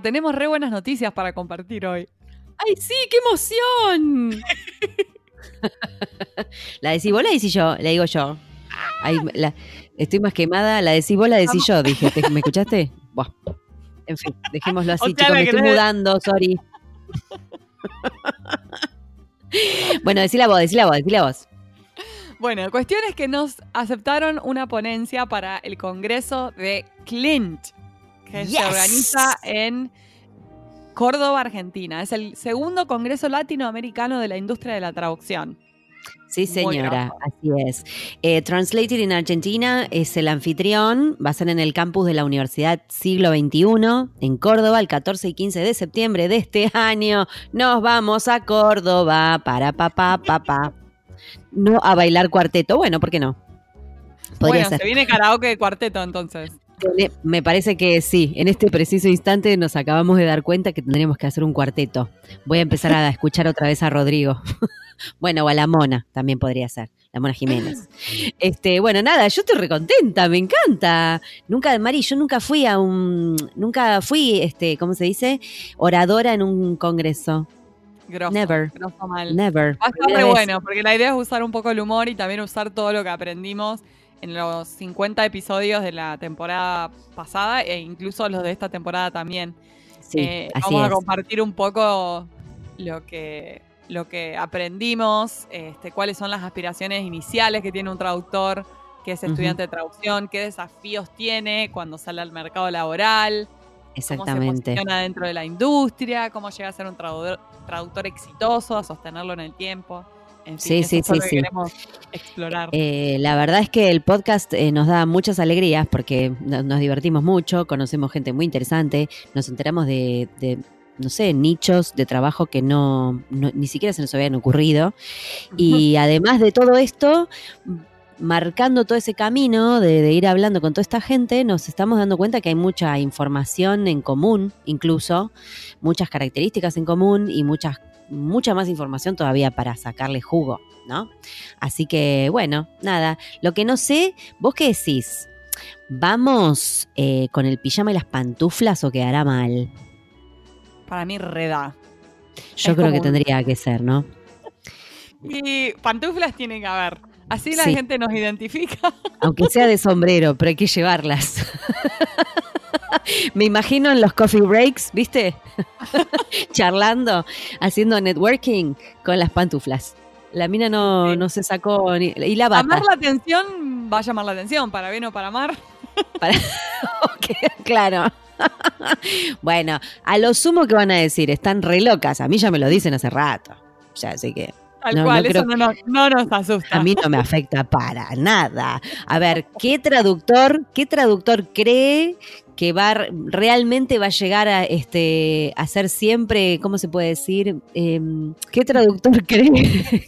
tenemos re buenas noticias para compartir hoy. ¡Ay, sí, qué emoción! la decís vos, la decís yo, la digo yo. Ay, la- estoy más quemada, la decís vos, la decís yo, dije. ¿Te- ¿Me escuchaste? Buah. En fin, dejémoslo así, O sea, chicos, la me estoy mudando, sorry. bueno, decila vos, decila vos, decila vos. Bueno, cuestión es que nos aceptaron una ponencia para el Congreso de Clint, que se organiza en Córdoba, Argentina. Es el segundo Congreso Latinoamericano de la Industria de la Traducción. Sí, señora, así es. Eh, Translated in Argentina es el anfitrión, va a ser en el campus de la Universidad Siglo XXI, en Córdoba, el 14 y 15 de septiembre de este año. Nos vamos a Córdoba para papá, papá. No a bailar cuarteto. Bueno, ¿por qué no? Podría bueno, ser. se viene karaoke de cuarteto entonces. Me parece que sí, en este preciso instante nos acabamos de dar cuenta que tendríamos que hacer un cuarteto. Voy a empezar a escuchar otra vez a Rodrigo. bueno, o a la Mona, también podría ser, la Mona Jiménez. Este, bueno, nada, yo estoy recontenta, me encanta. Nunca, Mari, yo nunca fui a un, nunca fui, este, ¿cómo se dice? Oradora en un congreso. Grosso, Never. grosso mal. Never. Va a estar re bueno, porque la idea es usar un poco el humor y también usar todo lo que aprendimos en los 50 episodios de la temporada pasada e incluso los de esta temporada también. Sí, Eh, así vamos a compartir un poco lo que, lo que aprendimos, este, cuáles son las aspiraciones iniciales que tiene un traductor que es estudiante de traducción, qué desafíos tiene cuando sale al mercado laboral, cómo se posiciona dentro de la industria, cómo llega a ser un traductor, traductor exitoso, a sostenerlo en el tiempo. En fin, Sí, eso sí, es sí, que queremos explorar. Eh, la verdad es que el podcast eh, nos da muchas alegrías porque no- nos divertimos mucho, conocemos gente muy interesante, nos enteramos de, de, no sé, nichos de trabajo que no, no- ni siquiera se nos habían ocurrido. Y además de todo esto, marcando todo ese camino de, de ir hablando con toda esta gente, nos estamos dando cuenta que hay mucha información en común, incluso, muchas características en común y muchas, mucha más información todavía para sacarle jugo, ¿no? Así que, bueno, nada, lo que no sé, vos qué decís, ¿vamos eh, con el pijama y las pantuflas o quedará mal? Para mí, reda. Yo Es creo que un- tendría que ser, ¿no? Y pantuflas tiene que haber. Así la Sí. gente nos identifica. Aunque sea de sombrero, pero hay que llevarlas. Me imagino en los coffee breaks, ¿viste? Charlando, haciendo networking con las pantuflas. La mina no, no se sacó ni, y la bata. Amar la atención va a llamar la atención, para bien o para amar. Ok, claro. bueno, a lo sumo que van a decir, están re locas. A mí ya me lo dicen hace rato. Ya, así que Tal No, cual, eso no, nos- no nos asusta. a mí no me afecta para nada. A ver, ¿qué traductor, qué traductor cree que va realmente va a llegar a este a ser siempre, ¿cómo se puede decir? Em, ¿Qué traductor cree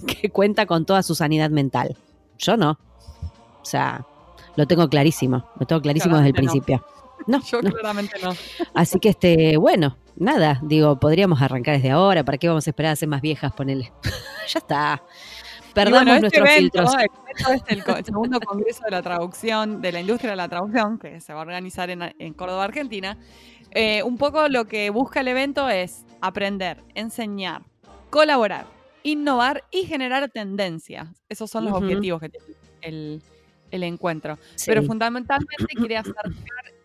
que cuenta con toda su sanidad mental? Yo no. O sea, lo tengo clarísimo, lo tengo clarísimo desde el no. principio. No, Yo no. claramente no. Así que este, bueno, nada, digo, podríamos arrancar desde ahora, ¿para qué vamos a esperar a ser más viejas? Ponele. ya está. Perdamos bueno, este nuestros evento, filtros. el evento es el, segundo Congreso de la Traducción, de la Industria de la Traducción, que se va a organizar en, en Córdoba, Argentina. Eh, un poco lo que busca el evento es aprender, enseñar, colaborar, innovar y generar tendencias. Esos son los Ujú. objetivos que tiene el, el encuentro. Sí. Pero fundamentalmente quiere acercar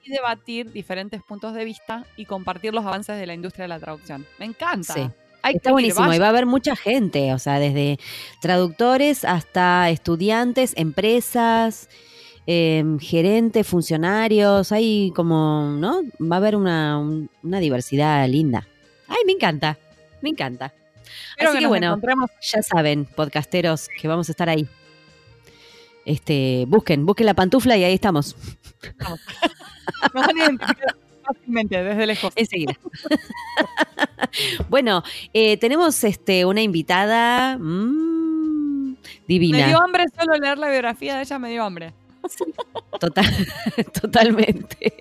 y debatir diferentes puntos de vista y compartir los avances de la industria de la traducción. Me encanta. Sí. Hay Está buenísimo, y va a haber mucha gente, o sea, desde traductores hasta estudiantes, empresas, em, gerentes, funcionarios, hay como, ¿no? Va a haber una, un- una diversidad linda. Ay, me encanta, me encanta. Así que bueno, ya saben, podcasteros, que vamos a estar ahí. Este, busquen, busquen la pantufla y ahí estamos, Nos van a identificar fácilmente desde lejos. enseguida. bueno, eh, tenemos este, una invitada mm, divina. Me dio hambre solo leer la biografía de ella, me dio hambre. Total, totalmente.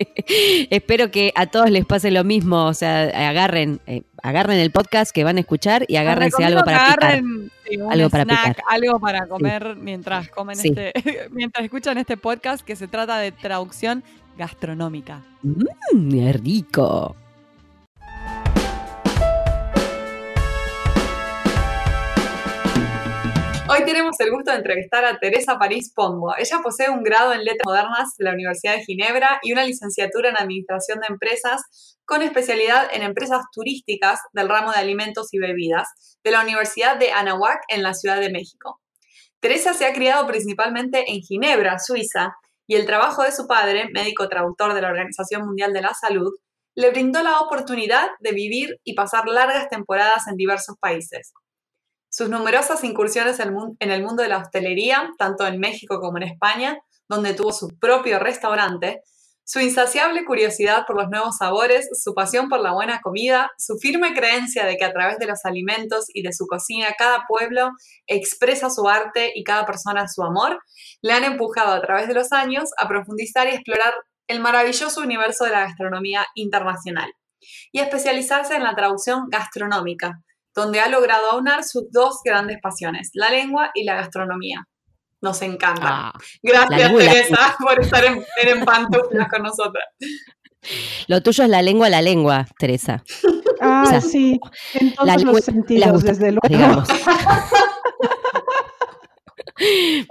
Espero que a todos les pase lo mismo. O sea, agarren, eh, agarren el podcast que van a escuchar y agárrense algo para picar. agarren, sí, un Algo para picar. algo para comer mientras comen este, mientras escuchan este podcast que se trata de traducción gastronómica. ¡Mmm, rico! Hoy tenemos el gusto de entrevistar a Teresa París Pombo. Ella posee un grado en Letras Modernas de la Universidad de Ginebra y una licenciatura en Administración de Empresas con especialidad en empresas turísticas del ramo de alimentos y bebidas de la Universidad de Anahuac en la Ciudad de México. Teresa se ha criado principalmente en Ginebra, Suiza, y el trabajo de su padre, médico traductor de la Organización Mundial de la Salud, le brindó la oportunidad de vivir y pasar largas temporadas en diversos países. Sus numerosas incursiones en el mundo de la hostelería, tanto en México como en España, donde tuvo su propio restaurante, su insaciable curiosidad por los nuevos sabores, su pasión por la buena comida, su firme creencia de que a través de los alimentos y de su cocina cada pueblo expresa su arte y cada persona su amor, le han empujado a través de los años a profundizar y explorar el maravilloso universo de la gastronomía internacional y especializarse en la traducción gastronómica, donde ha logrado aunar sus dos grandes pasiones, la lengua y la gastronomía. Nos encanta. Ah, Gracias, Teresa, por estar en, en, con nosotras. Lo tuyo es la lengua, la lengua, Teresa. Ah, sí, en todos los sentidos, desde luego.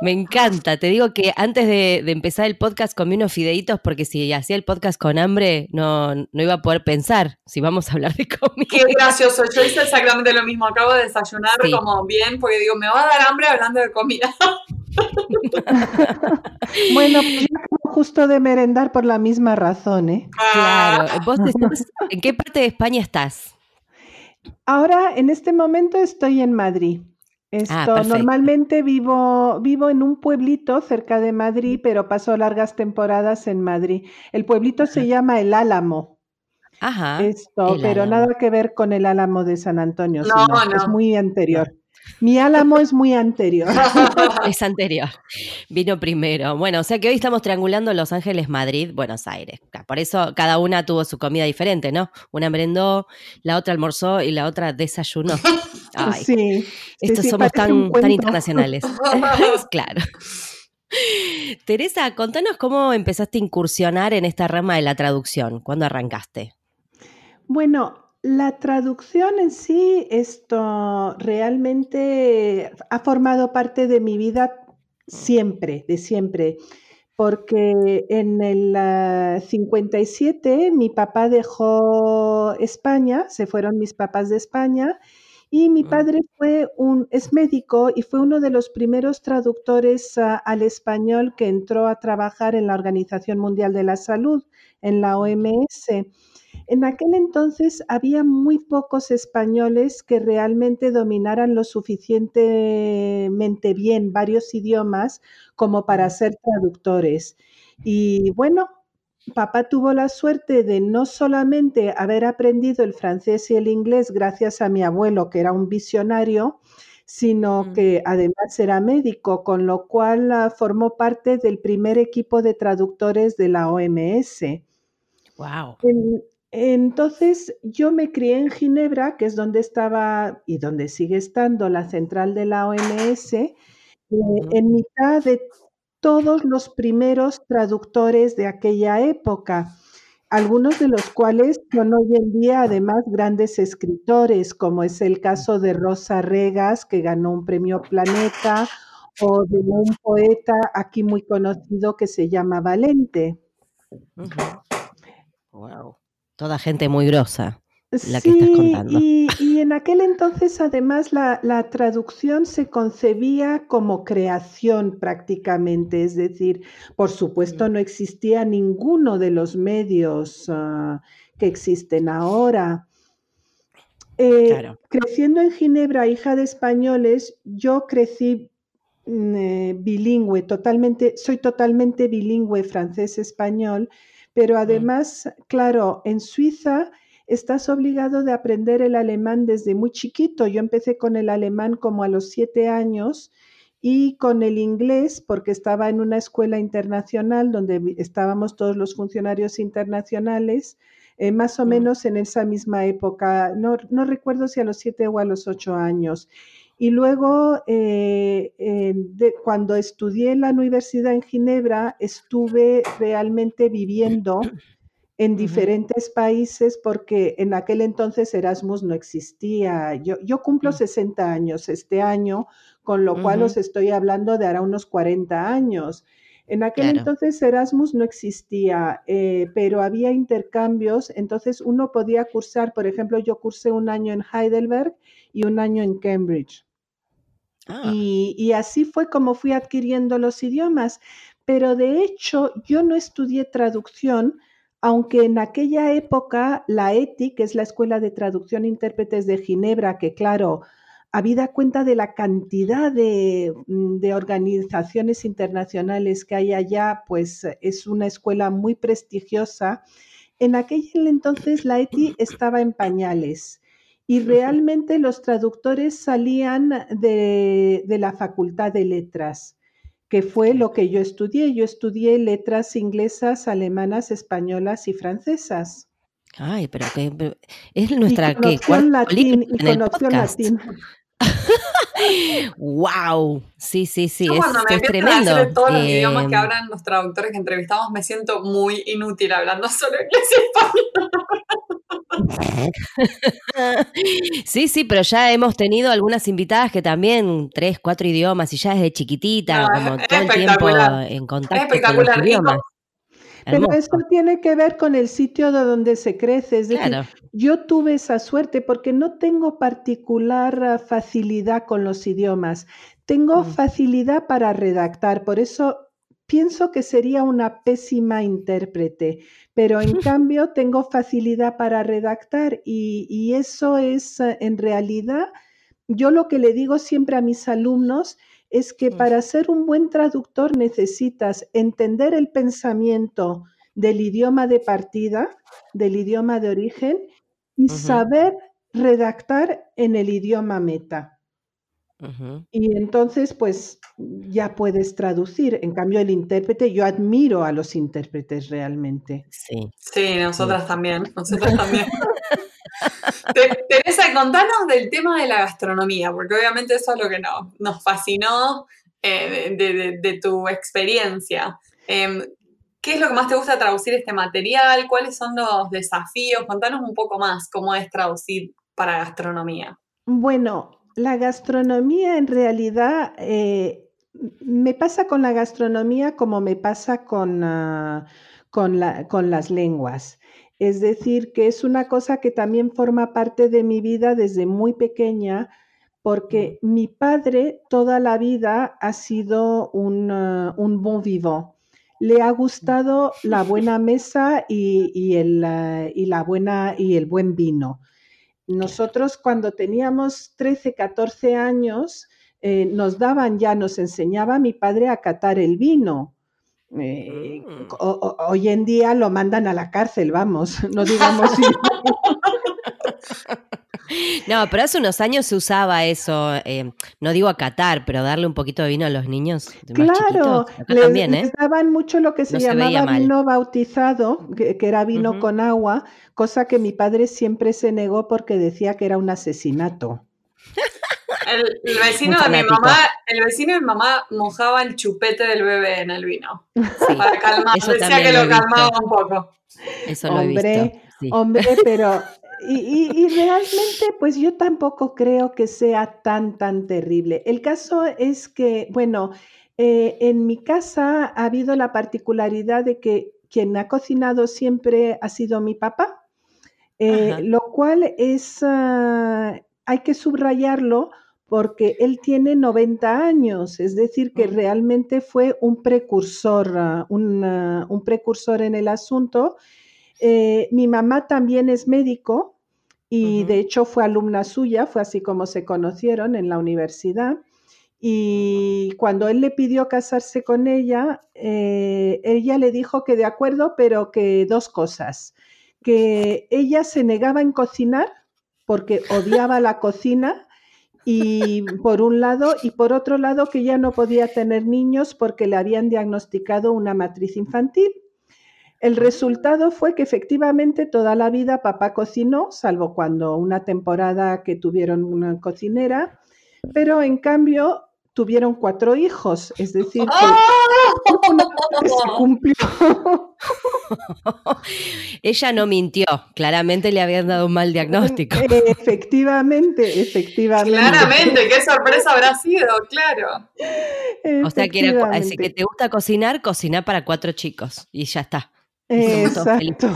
Me encanta. Te digo que antes de, empezar el podcast comí unos fideitos porque si hacía el podcast con hambre no, no iba a poder pensar si vamos a hablar de comida. Qué gracioso. Yo hice exactamente lo mismo. Acabo de desayunar como bien porque digo, me va a dar hambre hablando de comida. bueno, pues justo de merendar por la misma razón, ¿eh? Claro. ¿Vos ¿En qué parte de España estás? Ahora, en este momento estoy en Madrid. Ah, Esto, normalmente vivo, vivo en un pueblito cerca de Madrid, pero paso largas temporadas en Madrid. El pueblito se llama El Álamo. Ajá. Esto, pero nada que ver con el Álamo de San Antonio, es muy anterior. Mi álamo es muy anterior. es anterior. Vino primero. Bueno, o sea que hoy estamos triangulando Los Ángeles, Madrid, Buenos Aires. Por eso cada una tuvo su comida diferente, ¿no? Una merendó, la otra almorzó y la otra desayunó. sí. Estos somos tan, tan internacionales. claro. Teresa, contanos cómo empezaste a incursionar en esta rama de la traducción. ¿Cuándo arrancaste? Bueno, la traducción en sí, esto realmente ha formado parte de mi vida siempre, de siempre, porque en el 57 mi papá dejó España, se fueron mis papás de España y mi padre fue un, es médico y fue uno de los primeros traductores ah, al español que entró a trabajar en la Organización Mundial de la Salud, en la OMS. En aquel entonces había muy pocos españoles que realmente dominaran lo suficientemente bien varios idiomas como para ser traductores. Y bueno, papá tuvo la suerte de no solamente haber aprendido el francés y el inglés gracias a mi abuelo, que era un visionario, sino que además era médico, con lo cual ah, formó parte del primer equipo de traductores de la OMS. Wow. Entonces yo me crié en Ginebra, que es donde estaba y donde sigue estando la central de la OMS, eh, en mitad de todos los primeros traductores de aquella época, algunos de los cuales son hoy en día además grandes escritores, como es el caso de Rosa Regas, que ganó un premio Planeta, o de un poeta aquí muy conocido que se llama Valente. Wow toda gente muy grosa. La que estás contando. Y, en aquel entonces además la, traducción se concebía como creación prácticamente, es decir, por supuesto mm. no existía ninguno de los medios ah, que existen ahora. Eh, creciendo en Ginebra, hija de españoles, yo crecí mm, eh, bilingüe, totalmente, soy totalmente bilingüe francés-español pero además, claro, en Suiza estás obligado de aprender el alemán desde muy chiquito. Yo empecé con el alemán como a los siete años y con el inglés, porque estaba en una escuela internacional donde estábamos todos los funcionarios internacionales, eh, más o mm. menos en esa misma época. No, no recuerdo si a los siete o a los ocho años. Y luego, eh, cuando estudié en la universidad en Ginebra, estuve realmente viviendo en diferentes países porque en aquel entonces Erasmus no existía. Yo, yo cumplo 60 mm. años este año, con lo cual os estoy hablando de ahora unos 40 años. En aquel entonces Erasmus no existía, eh, pero había intercambios, entonces uno podía cursar, por ejemplo, yo cursé un año en Heidelberg y un año en Cambridge. Ah. y, así fue como fui adquiriendo los idiomas. Pero de hecho, yo no estudié traducción, aunque en aquella época la ETI, que es la Escuela de Traducción e Intérpretes de Ginebra, que claro, habida cuenta de la cantidad mm, de, organizaciones internacionales que hay allá, pues es una escuela muy prestigiosa. En aquel entonces la ETI estaba en pañales y realmente los traductores salían de, de la Facultad de Letras que fue lo que yo estudié. Yo estudié letras inglesas, alemanas, españolas y francesas. Ay, pero que es nuestra ¿qué? latín y conoció latín. wow, sí, sí, sí, es, cuando me es tremendo. A todos los idiomas que em, hablan los traductores que entrevistamos, me siento muy inútil hablando solo inglés y español. sí, sí, pero ya hemos tenido algunas invitadas que también tres, cuatro idiomas y ya desde chiquitita, como todo el tiempo en contacto con los idiomas. Pero esto tiene que ver con el sitio de donde se crece. Es decir, yo tuve esa suerte porque no tengo particular ah, facilidad con los idiomas. Tengo mm. facilidad para redactar, por eso pienso que sería una pésima intérprete, pero en cambio tengo facilidad para redactar y, y eso es ah, en realidad, yo lo que le digo siempre a mis alumnos es que mm. para ser un buen traductor necesitas entender el pensamiento del idioma de partida, del idioma de origen, y saber redactar en el idioma meta. Y entonces, pues ya puedes traducir. En cambio, el intérprete, yo admiro a los intérpretes realmente. Sí. Sí, nosotras también. Nosotras también. Teresa, contanos del tema de la gastronomía, porque obviamente eso es lo que nos fascinó eh, de, tu experiencia. Em, ¿Qué es lo que más te gusta traducir este material? ¿Cuáles son los desafíos? Contanos un poco más cómo es traducir para gastronomía. Bueno, la gastronomía en realidad eh, me pasa con la gastronomía como me pasa con, ah, con, con las lenguas. Es decir, que es una cosa que también forma parte de mi vida desde muy pequeña, porque mi padre toda la vida ha sido un, uh, un bon vivant. Le ha gustado la buena mesa y, el, uh, y, la buena, y el buen vino. Nosotros cuando teníamos 13, 14 años, eh, nos daban ya, nos enseñaba mi padre a catar el vino. Eh, mm. hoy en día lo mandan a la cárcel, vamos, no digamos. no, pero hace unos años se usaba eso, eh, no digo acatar, pero darle un poquito de vino a los niños. Claro, les, también, ¿eh? daban mucho lo que se llamaba vino bautizado, que, era vino con agua, cosa que mi padre siempre se negó porque decía que era un asesinato. El, vecino de mi mamá, el vecino de mi mamá mojaba el chupete del bebé en el vino. Para calmar, decía que lo, calmaba un poco. Eso lo hombre, he visto. Hombre, pero y, realmente, pues yo tampoco creo que sea tan, tan terrible. El caso es que, bueno, eh, en mi casa ha habido la particularidad de que quien ha cocinado siempre ha sido mi papá, eh, lo cual es, ah, hay que subrayarlo porque él tiene 90 años, es decir, que realmente fue un precursor, ah, un precursor en el asunto. Eh, mi mamá también es médico y de hecho fue alumna suya, fue así como se conocieron en la universidad. Y cuando él le pidió casarse con ella, eh, ella le dijo que de acuerdo, pero que dos cosas, que ella se negaba en cocinar porque odiaba la cocina y por un lado, y por otro lado que ya no podía tener niños porque le habían diagnosticado una matriz infantil. El resultado fue que efectivamente toda la vida papá cocinó, salvo cuando una temporada que tuvieron una cocinera, pero en cambio tuvieron cuatro hijos, es decir, que ¡Ah! se cumplió. Ella no mintió, claramente le habían dado un mal diagnóstico. Efectivamente, efectivamente. Claramente, qué sorpresa habrá sido, claro. O sea que, era, así que te gusta cocinar, cocinar para cuatro chicos y ya está. Exacto.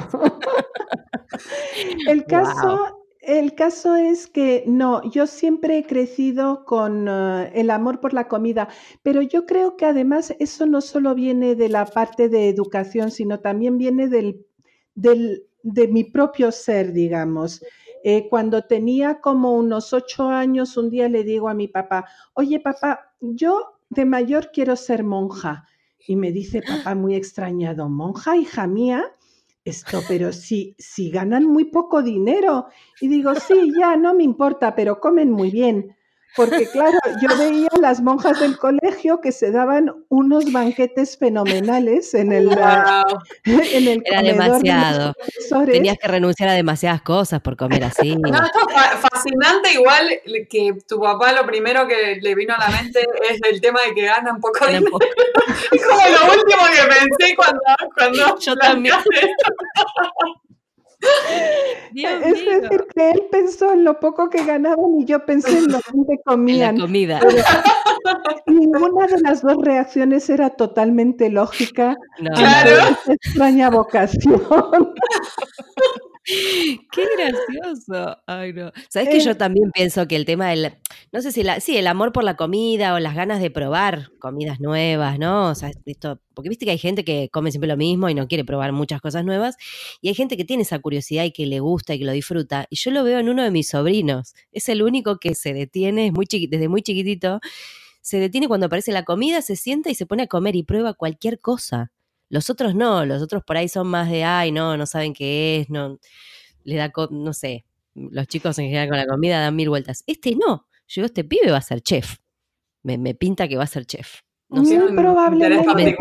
El caso, el caso es que no, yo siempre he crecido con eh, el amor por la comida, pero yo creo que además eso no solo viene de la parte de educación, sino también viene del, del- de mi propio ser, digamos. Eh, cuando tenía como unos ocho años, un día le digo a mi papá, oye papá, yo de mayor quiero ser monja. Y me dice papá muy extrañado, monja, hija mía, esto, pero si, si ganan muy poco dinero. Y digo, sí, ya, no me importa, pero comen muy bien. Porque claro, yo veía a las monjas del colegio que se daban unos banquetes fenomenales en el, Wow. en el Era comedor demasiado. Tenías que renunciar a demasiadas cosas por comer así. No, esto es fa- fascinante, igual que tu papá lo primero que le vino a la mente es el tema de que gana un poco de dinero. Es como lo último que pensé cuando, cuando Yo también. Dios Es mío. decir, que él pensó en lo poco que ganaban y yo pensé en lo que En la comían. comida. Ninguna de las dos reacciones era totalmente lógica. No, Claro. extraña vocación. Qué gracioso. Ay, no. Sabes que Eh. yo también pienso que el tema del, no sé si la, sí, el amor por la comida o las ganas de probar comidas nuevas, ¿no? O sea, esto, porque viste que hay gente que come siempre lo mismo y no quiere probar muchas cosas nuevas, y hay gente que tiene esa curiosidad y que le gusta y que lo disfruta. Y yo lo veo en uno de mis sobrinos. Es el único que se detiene, es muy chiqui- desde muy chiquitito, se detiene cuando aparece la comida, se sienta y se pone a comer y prueba cualquier cosa. Los otros no, los otros por ahí son más de, ay, no, no saben qué es, no, le da, no sé, los chicos en general con la comida dan mil vueltas. Este no, yo digo, este pibe va a ser chef. Me, me pinta que va a ser chef. No. Muy probablemente.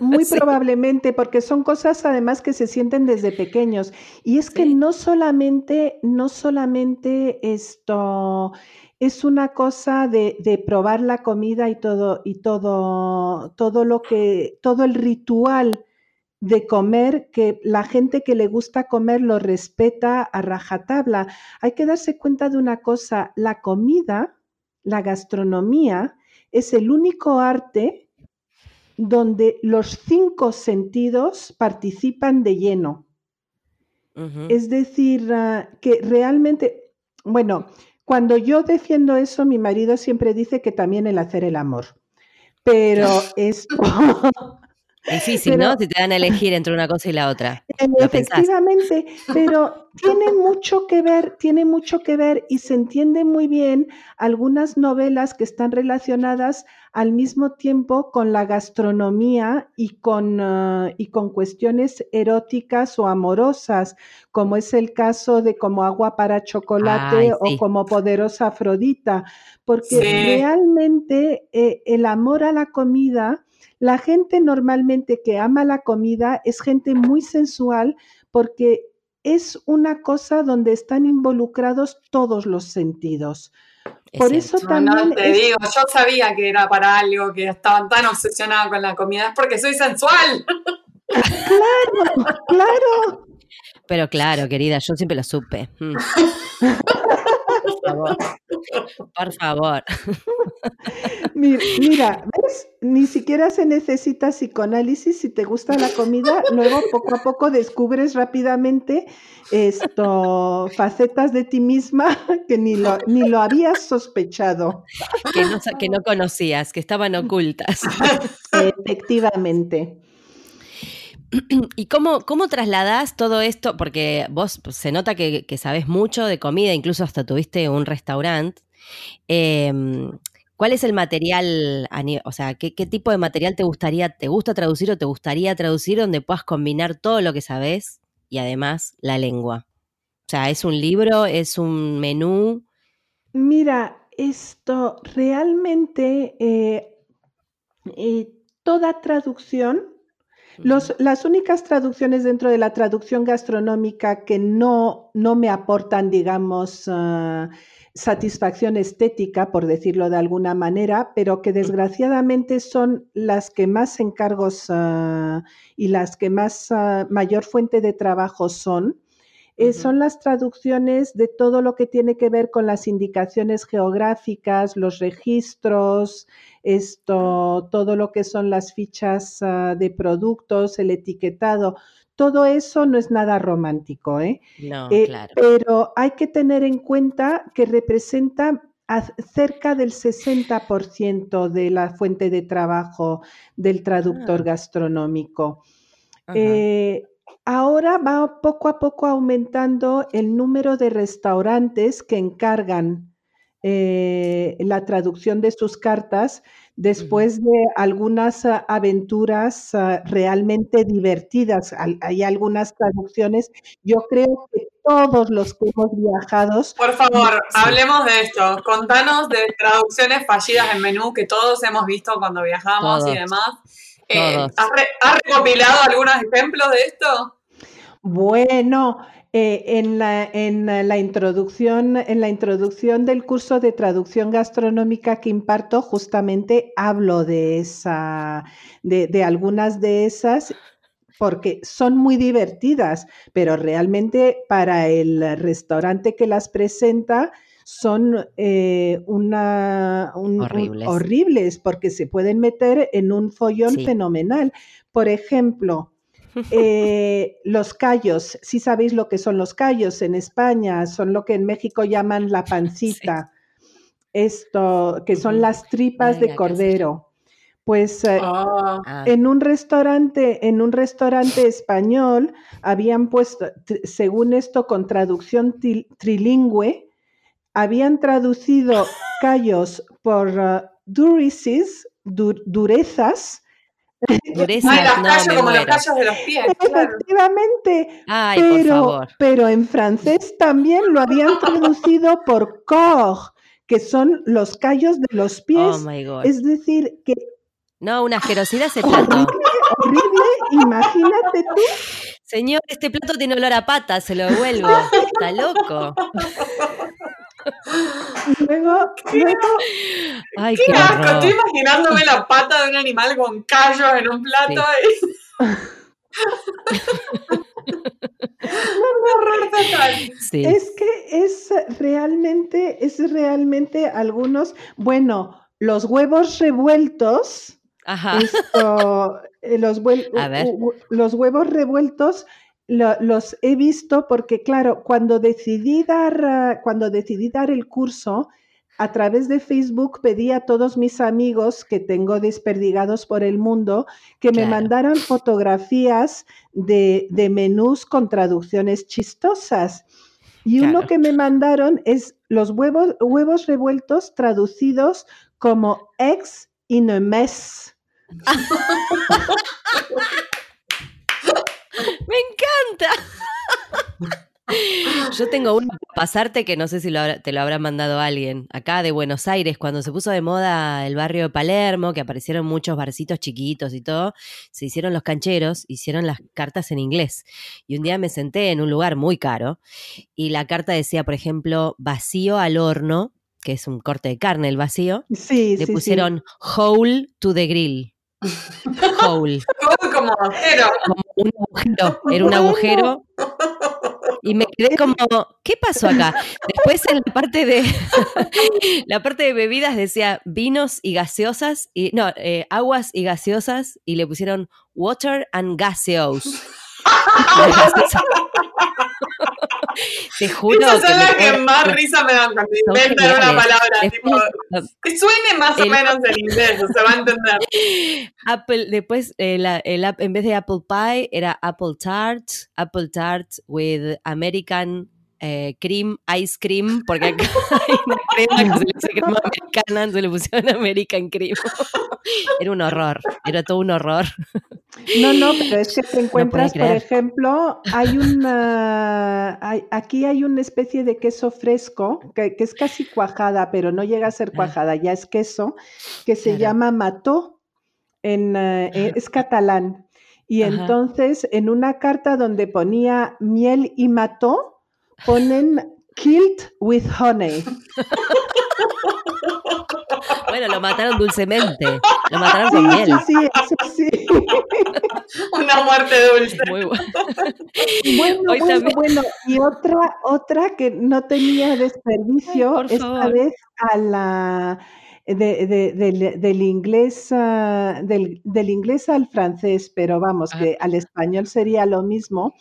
Muy Sí. probablemente, porque son cosas además que se sienten desde pequeños. Y es que no solamente, no solamente esto es una cosa de, de probar la comida y todo, y todo, todo lo que, todo el ritual de comer, que la gente que le gusta comer lo respeta a rajatabla. Hay que darse cuenta de una cosa, la comida, la gastronomía, es el único arte donde los cinco sentidos participan de lleno. Es decir, ah, que realmente, bueno, cuando yo defiendo eso, mi marido siempre dice que también el hacer el amor. Pero esto, Difícil, pero- ¿no? Si te dan a elegir entre una cosa y la otra. Efectivamente, pero tiene mucho que ver, tiene mucho que ver y se entiende muy bien algunas novelas que están relacionadas al mismo tiempo con la gastronomía y con, ah, y con cuestiones eróticas o amorosas, como es el caso de Como agua para chocolate Ay, o como Poderosa Afrodita, porque Sí. realmente eh, el amor a la comida, la gente normalmente que ama la comida es gente muy sensual porque es una cosa donde están involucrados todos los sentidos. Es Por cierto. eso No, no, también te es- digo, yo sabía que era para algo, que estaban tan obsesionados con la comida, es porque soy sensual. claro, Pero claro, querida, yo siempre lo supe. Mm. Por favor. Por favor. mi- mira, ¿ves? Ni siquiera se necesita psicoanálisis si te gusta la comida, luego poco a poco descubres rápidamente esto facetas de ti misma que ni lo, ni lo habías sospechado. Que no, que no conocías, que estaban ocultas. Efectivamente. ¿Y cómo, cómo trasladás todo esto? Porque vos pues, se nota que, que sabés mucho de comida, incluso hasta tuviste un restaurante. Em, ¿Cuál es el material, o sea, ¿qué, qué tipo de material te gustaría, te gusta traducir o te gustaría traducir donde puedas combinar todo lo que sabés y además la lengua? O sea, ¿es un libro, es un menú? Mira, esto realmente, eh, eh, toda traducción Los, las únicas traducciones dentro de la traducción gastronómica que no, no me aportan, digamos, ah, satisfacción estética, por decirlo de alguna manera, pero que desgraciadamente son las que más encargos ah, y las que más ah, mayor fuente de trabajo son, eh, son las traducciones de todo lo que tiene que ver con las indicaciones geográficas, los registros, esto, todo lo que son las fichas ah, de productos, el etiquetado. Todo eso no es nada romántico, ¿eh? No, Eh, claro. Pero hay que tener en cuenta que representa cerca del 60% de la fuente de trabajo del traductor Ah. gastronómico. Eh, ahora va poco a poco aumentando el número de restaurantes que encargan eh, la traducción de sus cartas después de algunas ah, aventuras ah, realmente divertidas. Al- Hay algunas traducciones, yo creo que todos los que hemos viajado, Por favor, Sí. hablemos de esto. Contanos de traducciones fallidas en menú que todos hemos visto cuando viajamos y demás. Eh. ¿has, re- has recopilado algunos ejemplos de esto? Bueno, eh, en la, en la introducción, en la introducción del curso de traducción gastronómica que imparto, justamente hablo de esa, de, de algunas de esas, porque son muy divertidas, pero realmente para el restaurante que las presenta son eh, una, un- un- Horribles. horribles, porque se pueden meter en un follón Sí. fenomenal. Por ejemplo, eh, los callos, sí sabéis lo que son los callos en España, son lo que en México llaman la pancita. Esto, que son las tripas Ay, de cordero. Pues eh, Ah, Ah, en un restaurante, en un restaurante español, habían puesto, según esto, con traducción trilingüe, habían traducido callos por uh, durices, dur- durezas, dureza, Ay, las no, callos me como los callos de los pies. claro. efectivamente, Ay, por pero, favor. pero en francés también lo habían traducido por corps, que son los callos de los Oh pies. my God. es decir, que No, una asquerosidad ese plato. horrible, imagínate tú. Señor, este plato tiene olor a pata, se lo devuelvo. Está loco. Luego, luego Ay, Qué qué asco, horror. estoy imaginándome la pata de un animal con callos en un plato. y- un horror total. Sí. Es que es realmente, es realmente algunos, bueno, los huevos revueltos, Ajá. esto, eh, los huevos revueltos lo- los he visto porque, claro, cuando decidí dar, ah, cuando decidí dar el curso, a través de Facebook pedí a todos mis amigos que tengo desperdigados por el mundo que me mandaran fotografías de, de menús con traducciones chistosas. Y uno que me mandaron es los huevos, huevos revueltos traducidos como ex in a mess. Me encanta. Yo tengo uno para pasarte que no sé si lo habrá- te lo habrá mandado alguien. Acá de Buenos Aires, cuando se puso de moda el barrio de Palermo, que aparecieron muchos barcitos chiquitos y todo, se hicieron los cancheros, hicieron las cartas en inglés. Y un día me senté en un lugar muy caro y la carta decía, por ejemplo, vacío al horno, que es un corte de carne el vacío. Sí, Le sí, sí. pusieron hole to the grill. Hole. Como, un agujero, era un agujero. Y me quedé como, ¿qué pasó acá? Después en la parte de la parte de bebidas decía vinos y gaseosas y no, eh, aguas y gaseosas y le pusieron water and gaseous. Te juro Esas son las que más risa me dan cuando inventan una palabra. Tipo, que suene más o el- menos en inglés, se va a entender. Apple, después eh, la- el ap- en vez de apple pie era apple tart, apple tart with American eh, cream, ice cream, porque acá hay una crema que se le dice crema americana, entonces le pusieron American cream. Era un horror, era todo un horror. No, no, pero es que te encuentras, por ejemplo, hay una, hay- aquí hay una especie de queso fresco que, que es casi cuajada, pero no llega a ser Ah. cuajada, ya es queso, que se Claro. llama mató, en, eh, eh, es catalán. Y Ajá. entonces en una carta donde ponía miel y mató, ponen killed with honey. Bueno, lo mataron dulcemente. Lo mataron Sí, con sí, miel. sí, eso sí. Una muerte dulce. Muy bueno. Bueno, Hoy bueno, también- bueno. Y otra, otra que no tenía desperdicio, Ay, esta favor. vez a la de- de- del, del inglés ah, del, del inglés al francés, pero vamos, Ah. que al español sería lo mismo.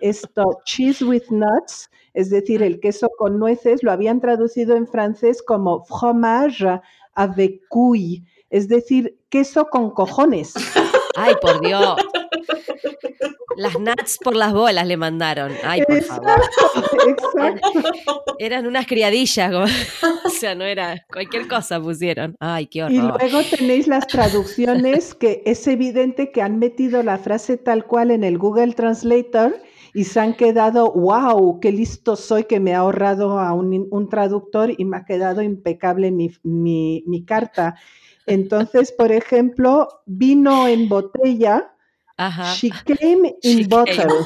Esto, cheese with nuts, es decir, el queso con nueces, lo habían traducido en francés como fromage avec couilles, es decir, queso con cojones. Ay, por Dios. Las nuts por las bolas le mandaron. Ay, por favor. Exacto. Eran unas criadillas. O sea, no era cualquier cosa pusieron. Ay, qué Y horror. luego tenéis las traducciones que es evidente que han metido la frase tal cual en el Google Translator y se han quedado, wow, qué listo soy que me ha ahorrado a un, un traductor y me ha quedado impecable mi, mi- mi carta. Entonces, por ejemplo, vino en botella, Ajá. she came in She bottle. came.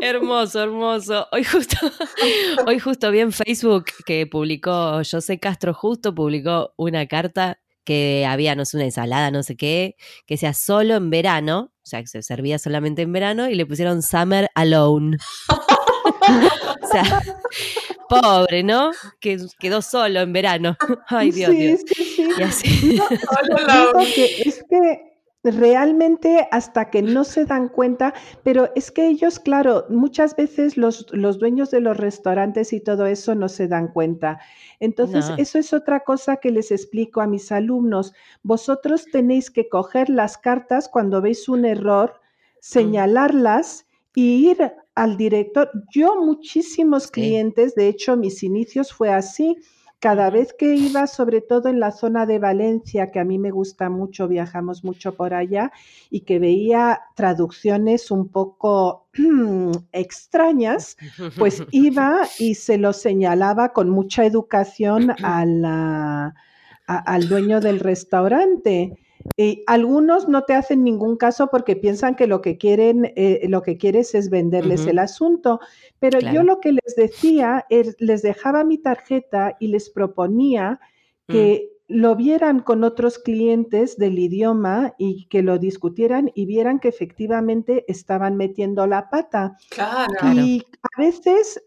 Hermoso, hermoso. Hoy justo, hoy justo vi en Facebook que publicó José Castro justo publicó una carta que había, no sé, una ensalada, no sé qué, que sea solo en verano, o sea, que se servía solamente en verano y le pusieron Summer Alone. o sea, pobre, ¿no? Que quedó solo en verano. Ay, Dios, sí, Dios. sí, sí. Y así. No, que es que realmente hasta que no se dan cuenta, pero es que ellos, claro, muchas veces los, los dueños de los restaurantes y todo eso no se dan cuenta. Entonces, No. eso es otra cosa que les explico a mis alumnos. Vosotros tenéis que coger las cartas cuando veis un error, señalarlas y ir al director. Yo muchísimos Sí. clientes, de hecho, mis inicios fue así. Cada vez que iba, sobre todo en la zona de Valencia, que a mí me gusta mucho, viajamos mucho por allá, y que veía traducciones un poco extrañas, pues iba y se lo señalaba con mucha educación a la- a- al dueño del restaurante. Y algunos no te hacen ningún caso porque piensan que lo que quieren, eh, lo que quieres es venderles el asunto. Pero yo lo que les decía es, les dejaba mi tarjeta y les proponía que lo vieran con otros clientes del idioma y que lo discutieran y vieran que efectivamente estaban metiendo la pata. Claro. Y a veces,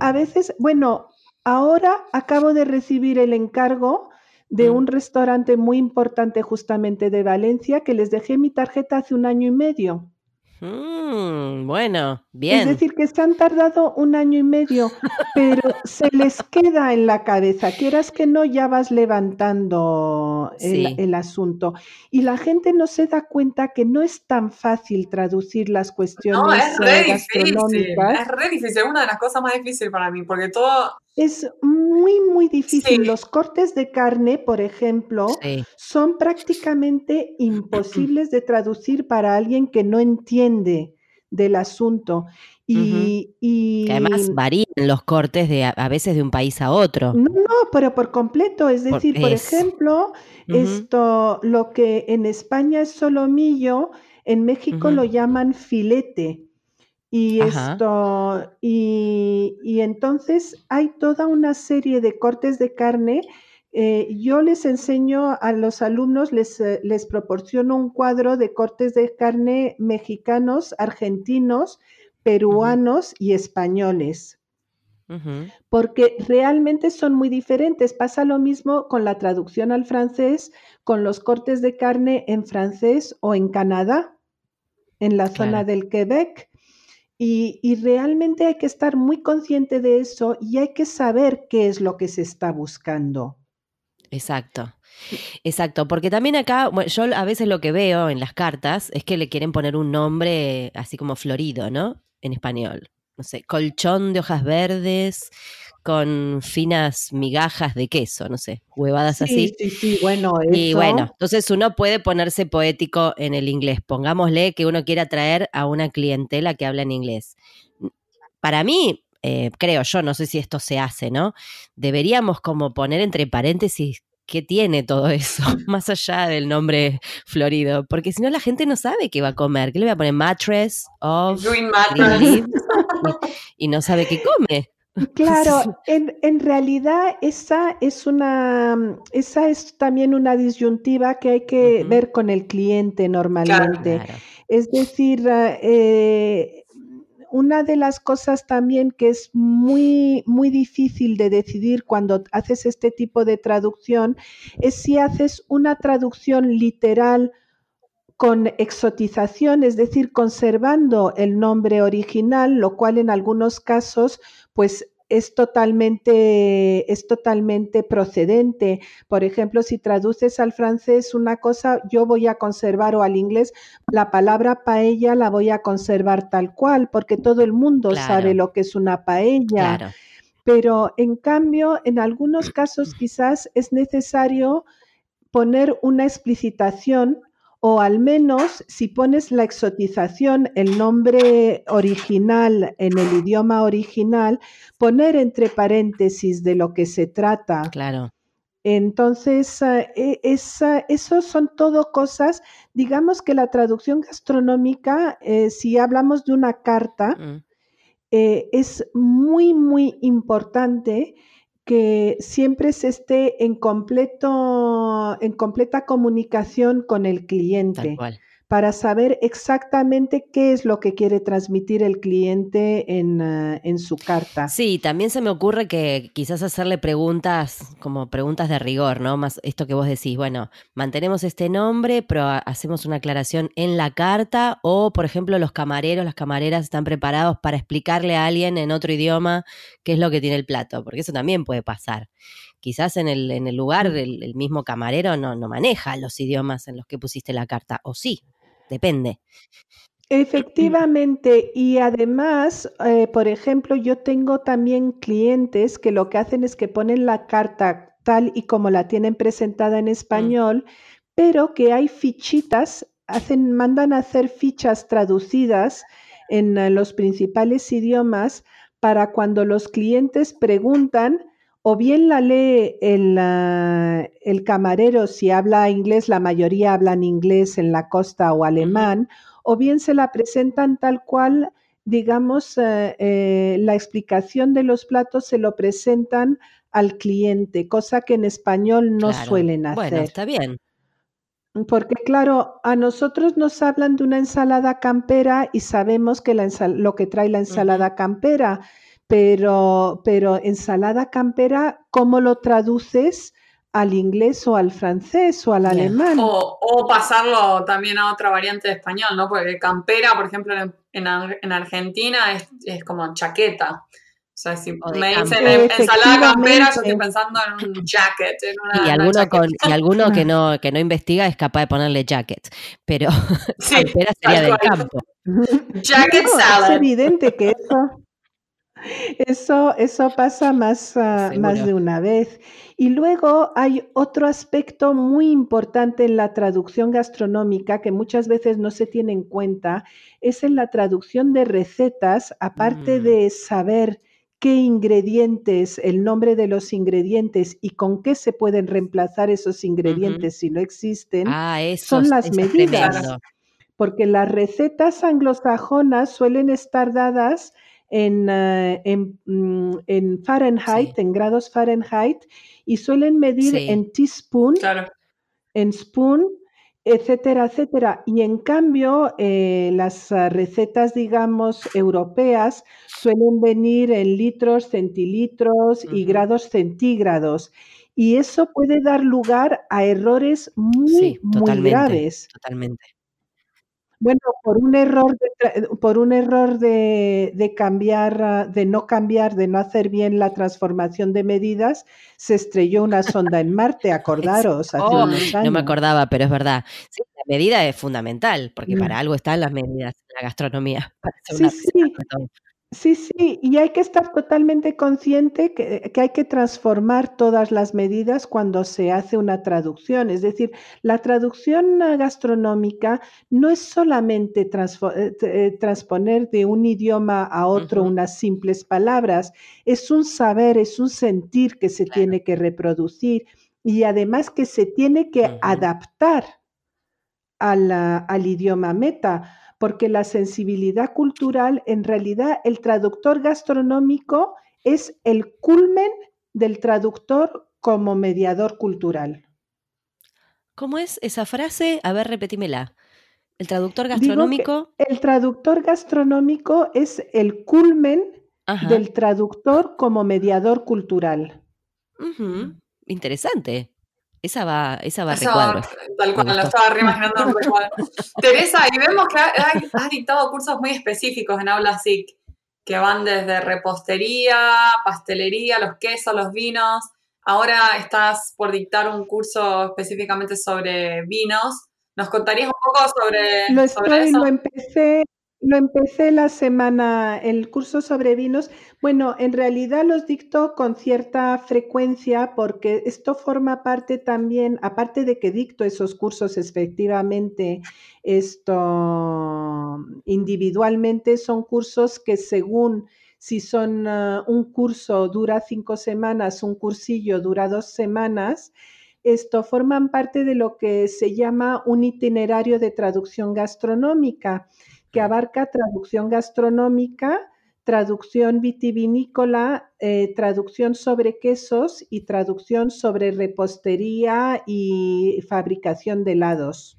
a veces, bueno, ahora acabo de recibir el encargo de Mm. un restaurante muy importante justamente de Valencia que les dejé mi tarjeta hace un año y medio. Mm, bueno, Es bien. decir, que se han tardado un año y medio, pero se les queda en la cabeza, quieras que no, ya vas levantando el, Sí. el asunto. Y la gente no se da cuenta que no es tan fácil traducir las No, cuestiones es re eh, difícil. gastronómicas. Es re difícil. Es una de las cosas más difíciles para mí, porque todo. Es muy, muy difícil. Sí. Los cortes de carne, por ejemplo, Sí. son prácticamente imposibles de traducir para alguien que no entiende del asunto. Y, y- Que además varían los cortes de a, veces de un país a otro. no, no, pero por completo. Es Por- decir, por ejemplo, esto, lo que en España es solomillo, en México lo llaman filete. Y Ajá. esto, y, y entonces hay toda una serie de cortes de carne. Eh, yo les enseño a los alumnos, les, eh, les proporciono un cuadro de cortes de carne mexicanos, argentinos, peruanos y españoles porque realmente son muy diferentes. Pasa lo mismo con la traducción al francés, con los cortes de carne en francés o en Canadá, en la zona del Quebec. Y, y realmente hay que estar muy consciente de eso y hay que saber qué es lo que se está buscando. Exacto. Exacto, porque también acá, bueno, yo a veces lo que veo en las cartas es que le quieren poner un nombre así como florido, ¿no? En español. No sé, colchón de hojas verdes con finas migajas de queso, no sé, huevadas así. sí, sí, bueno, Y bueno, entonces uno puede ponerse poético en el inglés. Pongámosle que uno quiera atraer a una clientela que habla en inglés. Para mí, eh, creo yo, no sé si esto se hace, ¿no? Deberíamos como poner entre paréntesis qué tiene todo eso, más allá del nombre florido, porque si no la gente no sabe qué va a comer, ¿qué le voy a poner? Mattress of Green mattress. y no sabe qué come. Claro, en, en realidad esa es una, esa es también una disyuntiva que hay que ver con el cliente normalmente. Claro. Es decir, ah, eh, una de las cosas también que es muy, muy difícil de decidir cuando haces este tipo de traducción es si haces una traducción literal con exotización, es decir, conservando el nombre original, lo cual en algunos casos, pues es totalmente, es totalmente procedente. Por ejemplo, si traduces al francés una cosa, yo voy a conservar o al inglés la palabra paella la voy a conservar tal cual, porque todo el mundo Claro. sabe lo que es una paella. Claro. Pero en cambio, en algunos casos quizás es necesario poner una explicitación o al menos si pones la exotización, el nombre original en el idioma original, poner entre paréntesis de lo que se trata. Claro. Entonces, eh, e- esa, eso son todo cosas, digamos que la traducción gastronómica, eh, si hablamos de una carta, Mm. eh, es muy, muy importante que siempre se esté en completo, en completa comunicación con el Tal cliente cual. Para saber exactamente qué es lo que quiere transmitir el cliente en, ah, en su carta. Sí, también se me ocurre que quizás hacerle preguntas, como preguntas de rigor, ¿no? Más esto que vos decís, bueno, mantenemos este nombre, pero ha- hacemos una aclaración en la carta, o por ejemplo, los camareros, las camareras están preparados para explicarle a alguien en otro idioma qué es lo que tiene el plato, porque eso también puede pasar. Quizás en el, en el lugar Mm. el, el mismo camarero no, no maneja los idiomas en los que pusiste la carta, o sí, depende. Efectivamente, y además, eh, por ejemplo, yo tengo también clientes que lo que hacen es que ponen la carta tal y como la tienen presentada en español, pero que hay fichitas, hacen, mandan a hacer fichas traducidas en eh, los principales idiomas para cuando los clientes preguntan, o bien la lee el, el camarero si habla inglés, la mayoría hablan inglés en la costa o alemán, o bien se la presentan tal cual, digamos, eh, eh, la explicación de los platos se lo presentan al cliente, cosa que en español no Claro. suelen hacer. Bueno, está bien. Porque claro, a nosotros nos hablan de una ensalada campera y sabemos que la lo que trae la ensalada campera, pero, pero ensalada campera, ¿cómo lo traduces al inglés o al francés o al alemán? O, o pasarlo también a otra variante de español, ¿no? Porque campera, por ejemplo, en, en Ar- en Argentina es, es como chaqueta. O sea, si O me dicen en- ensalada campera, yo estoy pensando en un jacket, en una, Y una alguno, chaqueta. con, y alguno que no, que no investiga es capaz de ponerle jacket, pero Sí, campera sería del campo. Jacket No, es salad. evidente que eso, eso, eso pasa más, ah, más de una vez. Y luego hay otro aspecto muy importante en la traducción gastronómica que muchas veces no se tiene en cuenta, es en la traducción de recetas, aparte Mm. de saber qué ingredientes, el nombre de los ingredientes y con qué se pueden reemplazar esos ingredientes si no existen, Ah, son las medidas tremendo. porque las recetas anglosajonas suelen estar dadas en, eh, en, mm, en Fahrenheit, Sí. en grados Fahrenheit, y suelen medir Sí. en teaspoon, Claro. en spoon, etcétera, etcétera. Y en cambio, eh, las ah, recetas, digamos, europeas suelen venir en litros, centilitros y grados centígrados. Y eso puede dar lugar a errores muy, Sí, muy graves. totalmente. Bueno, por un error de, por un error de, de cambiar, ah, de no cambiar, de no hacer bien la transformación de medidas, se estrelló una sonda en Marte, acordaros, hace Oh, unos no me años. acordaba, pero es verdad. Sí, la medida es fundamental, porque Mm. para algo están las medidas en la gastronomía, para hacer Sí, una sí. Sí, sí, y hay que estar totalmente consciente que, que hay que transformar todas las medidas cuando se hace una traducción. Es decir, la traducción gastronómica no es solamente eh, eh, transponer de un idioma a otro unas simples palabras, es un saber, es un sentir que se Claro. tiene que reproducir. y además que se tiene que adaptar al idioma meta, porque la sensibilidad cultural, en realidad el traductor gastronómico es el culmen del traductor como mediador cultural. ¿Cómo es esa frase? A ver, repetímela. El traductor gastronómico. El traductor gastronómico es el culmen del traductor como mediador cultural. Interesante. Esa va, esa va a recuadro. Tal cual, lo estaba reimaginando en recuadro. Teresa, y vemos que has dictado cursos muy específicos en Aula SIC, que van desde repostería, pastelería, los quesos, los vinos. Ahora estás por dictar un curso específicamente sobre vinos. ¿Nos contarías un poco sobre, lo sobre eso? Lo empecé lo empecé la semana, el curso sobre vinos. Bueno, en realidad los dicto con cierta frecuencia porque esto forma parte también, aparte de que dicto esos cursos efectivamente, esto individualmente son cursos que según si son ah, un curso dura cinco semanas, un cursillo dura dos semanas, esto forman parte de lo que se llama un itinerario de traducción gastronómica que abarca traducción gastronómica, traducción vitivinícola, eh, traducción sobre quesos y traducción sobre repostería y fabricación de helados.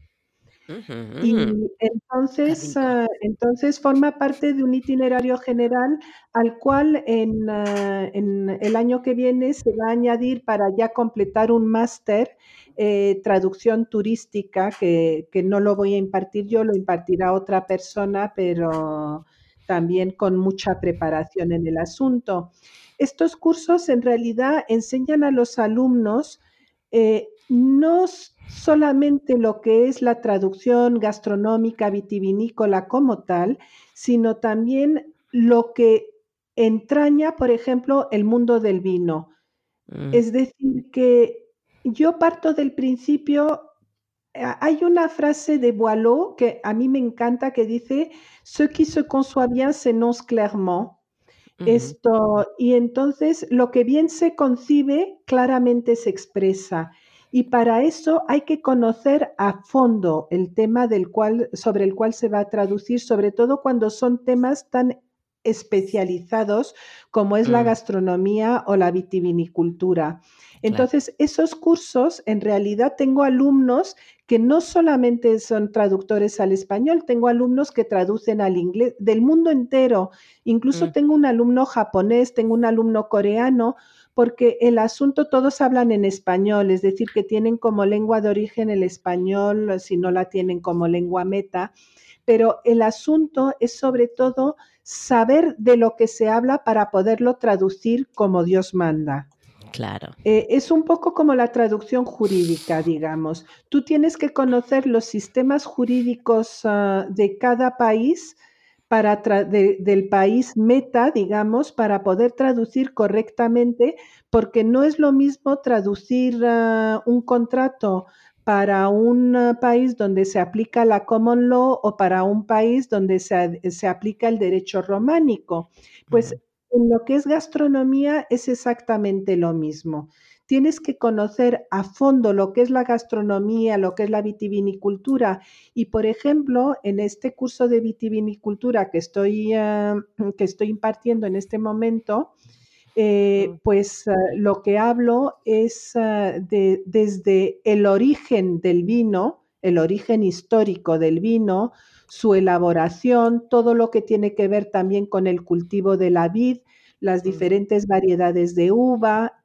Y entonces, ah, entonces forma parte de un itinerario general al cual en, ah, en, el año que viene se va a añadir para ya completar un máster eh, traducción turística que, que, no lo voy a impartir yo, lo impartirá otra persona, pero también con mucha preparación en el asunto. Estos cursos en realidad enseñan a los alumnos eh, no solamente lo que es la traducción gastronómica vitivinícola como tal, sino también lo que entraña, por ejemplo, el mundo del vino. Mm. Es decir, que yo parto del principio, hay una frase de Boileau que a mí me encanta que dice, ce qui se conçoit bien s'énonce clairement. Esto, y entonces lo que bien se concibe claramente se expresa. Y para eso hay que conocer a fondo el tema del cual, sobre el cual se va a traducir, sobre todo cuando son temas tan especializados como es la mm. gastronomía o la vitivinicultura. Entonces, esos cursos, en realidad tengo alumnos que no solamente son traductores al español, tengo alumnos que traducen al inglés del mundo entero. Incluso mm. tengo un alumno japonés, tengo un alumno coreano, porque el asunto todos hablan en español, es decir, que tienen como lengua de origen el español, si no la tienen como lengua meta, pero el asunto es sobre todo saber de lo que se habla para poderlo traducir como Dios manda. Claro. Eh, es un poco como la traducción jurídica, digamos. Tú tienes que conocer los sistemas jurídicos ah, de cada país para del país meta, digamos, para poder traducir correctamente, porque no es lo mismo traducir ah, un contrato para un ah, país donde se aplica la common law o para un país donde se, aplica el derecho románico. Pues en lo que es gastronomía es exactamente lo mismo. Tienes que conocer a fondo lo que es la gastronomía, lo que es la vitivinicultura. Y, por ejemplo, en este curso de vitivinicultura que estoy, ah, que estoy impartiendo en este momento, eh, pues ah, lo que hablo es de, desde el origen del vino, el origen histórico del vino, su elaboración, todo lo que tiene que ver también con el cultivo de la vid, las diferentes variedades de uva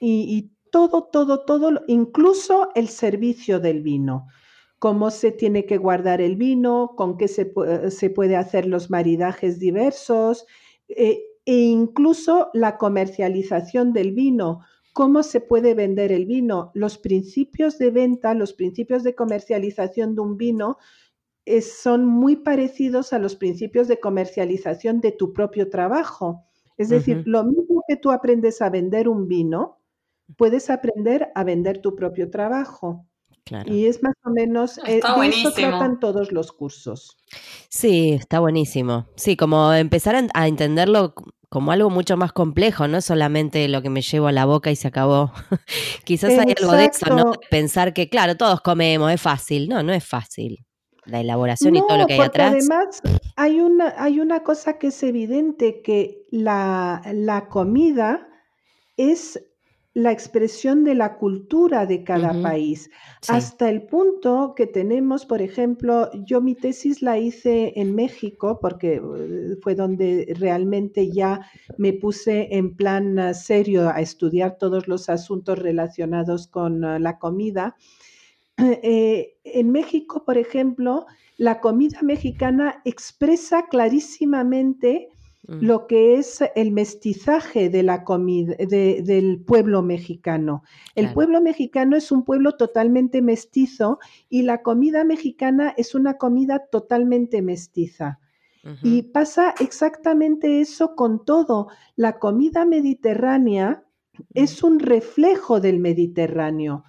y, todo, todo, todo, incluso el servicio del vino cómo se tiene que guardar el vino, con qué se, se puede hacer los maridajes diversos. Eh, e incluso la comercialización del vino, cómo se puede vender el vino. Los principios de venta, los principios de comercialización de un vino son muy parecidos a los principios de comercialización de tu propio trabajo. Es decir, lo mismo que tú aprendes a vender un vino, puedes aprender a vender tu propio trabajo. Y es más o menos, eh, de eso tratan todos los cursos. Sí, está buenísimo. Sí, como empezar a entenderlo como algo mucho más complejo, no solamente lo que me llevo a la boca y se acabó. Quizás hay algo de eso, ¿no? Pensar que, claro, todos comemos, es fácil. No, no es fácil. La elaboración y todo lo que hay atrás. Además, hay una, hay una cosa que es evidente, que la, la comida es la expresión de la cultura de cada país, hasta el punto que tenemos, por ejemplo, yo mi tesis la hice en México porque eh, fue donde realmente ya me puse en plan eh, serio a estudiar todos los asuntos relacionados con eh, la comida. en México, por ejemplo, la comida mexicana expresa clarísimamente Mm. lo que es el mestizaje de la comida del pueblo mexicano. El pueblo mexicano es un pueblo totalmente mestizo y la comida mexicana es una comida totalmente mestiza. Y pasa exactamente eso con todo. La comida mediterránea es un reflejo del Mediterráneo.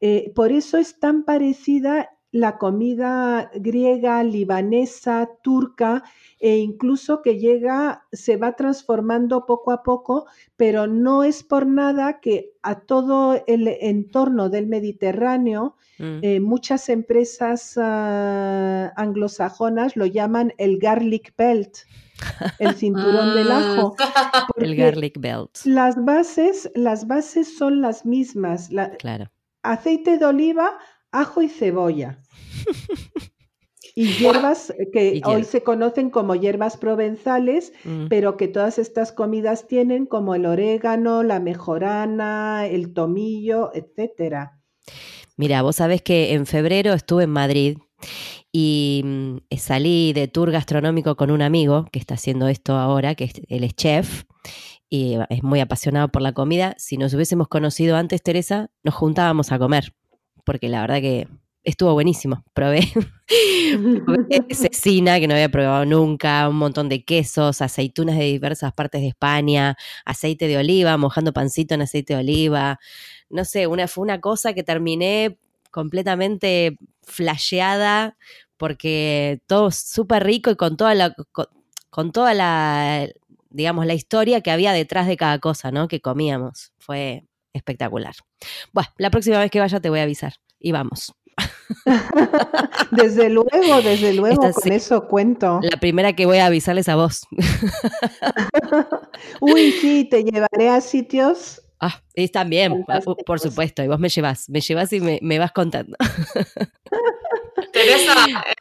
Eh, por eso es tan parecida la comida griega, libanesa, turca e incluso que llega, se va transformando poco a poco, pero no es por nada que a todo el entorno del Mediterráneo, mm. eh, muchas empresas ah, anglosajonas lo llaman el garlic belt. El cinturón del ajo. El garlic belt. Las bases, las bases son las mismas. claro. Aceite de oliva, ajo y cebolla. Y hierbas que hoy se conocen como hierbas provenzales, mm. pero que todas estas comidas tienen como el orégano, la mejorana, el tomillo, etcétera. Mira, vos sabés que en febrero estuve en Madrid y mm, salí de tour gastronómico con un amigo que está haciendo esto ahora, que él es chef y es muy apasionado por la comida. Si nos hubiésemos conocido antes, Teresa, nos juntábamos a comer, porque la verdad que estuvo buenísimo. Probé, cecina que no había probado nunca, un montón de quesos, aceitunas de diversas partes de España, aceite de oliva, mojando pancito en aceite de oliva. No sé, una, fue una cosa que terminé completamente flasheada porque todo súper rico y con toda la con, toda la digamos la historia que había detrás de cada cosa, ¿no? que comíamos. Fue espectacular. Bueno, la próxima vez que vaya te voy a avisar y vamos. desde luego, desde luego, con eso cuento. La primera que voy a avisarles a vos. Uy, sí, te llevaré a sitios. Ah, y también, por supuesto, y vos me llevas, me llevas y me, vas contando. Teresa,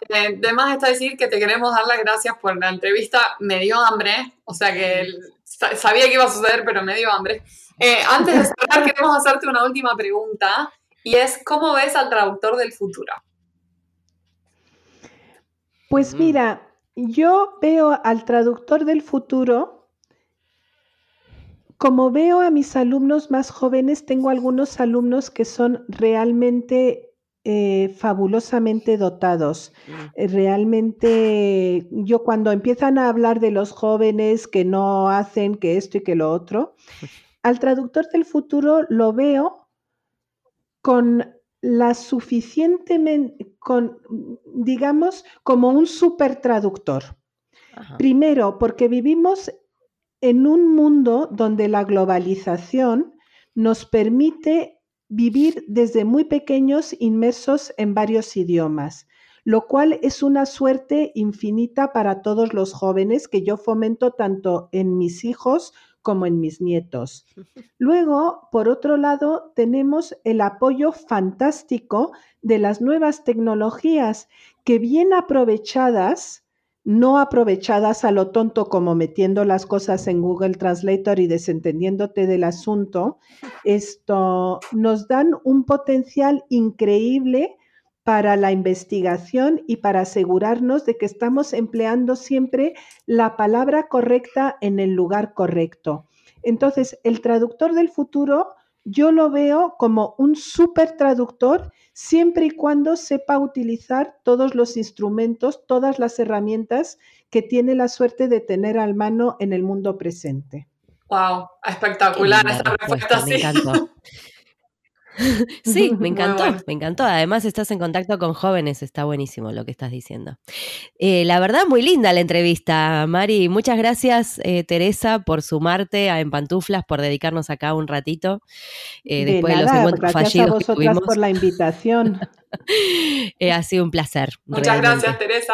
eh, además está decir que te queremos dar las gracias por la entrevista. Me dio hambre, o sea que sabía que iba a suceder, pero me dio hambre. Eh, antes de cerrar, queremos hacerte una última pregunta. Y es, ¿cómo ves al traductor del futuro? Pues mm. mira, yo veo al traductor del futuro, como veo a mis alumnos más jóvenes, tengo algunos alumnos que son realmente eh, fabulosamente dotados. Mm. Eh, realmente, yo cuando empiezan a hablar de los jóvenes que no hacen que esto y que lo otro, al traductor del futuro lo veo con la suficientemente, con, digamos, como un super traductor. Primero, porque vivimos en un mundo donde la globalización nos permite vivir desde muy pequeños inmersos en varios idiomas, lo cual es una suerte infinita para todos los jóvenes que yo fomento tanto en mis hijos como en mis nietos. Luego, por otro lado, tenemos el apoyo fantástico de las nuevas tecnologías que bien aprovechadas, no aprovechadas a lo tonto como metiendo las cosas en Google Translator y desentendiéndote del asunto, esto nos dan un potencial increíble para la investigación y para asegurarnos de que estamos empleando siempre la palabra correcta en el lugar correcto. Entonces, el traductor del futuro yo lo veo como un super traductor siempre y cuando sepa utilizar todos los instrumentos, todas las herramientas que tiene la suerte de tener al mano en el mundo presente. Wow, espectacular esa respuesta. Sí, me Muy encantó, bueno. me encantó. Además estás en contacto con jóvenes, está buenísimo lo que estás diciendo. Eh, la verdad, muy linda la entrevista, Mari. Muchas gracias, eh, Teresa, por sumarte a En Pantuflas, por dedicarnos acá un ratito. eh, de después de, nada, los encuentros gracias a fallidos que vosotras tuvimos. por la invitación. Eh, ha sido un placer. Muchas realmente. gracias, Teresa.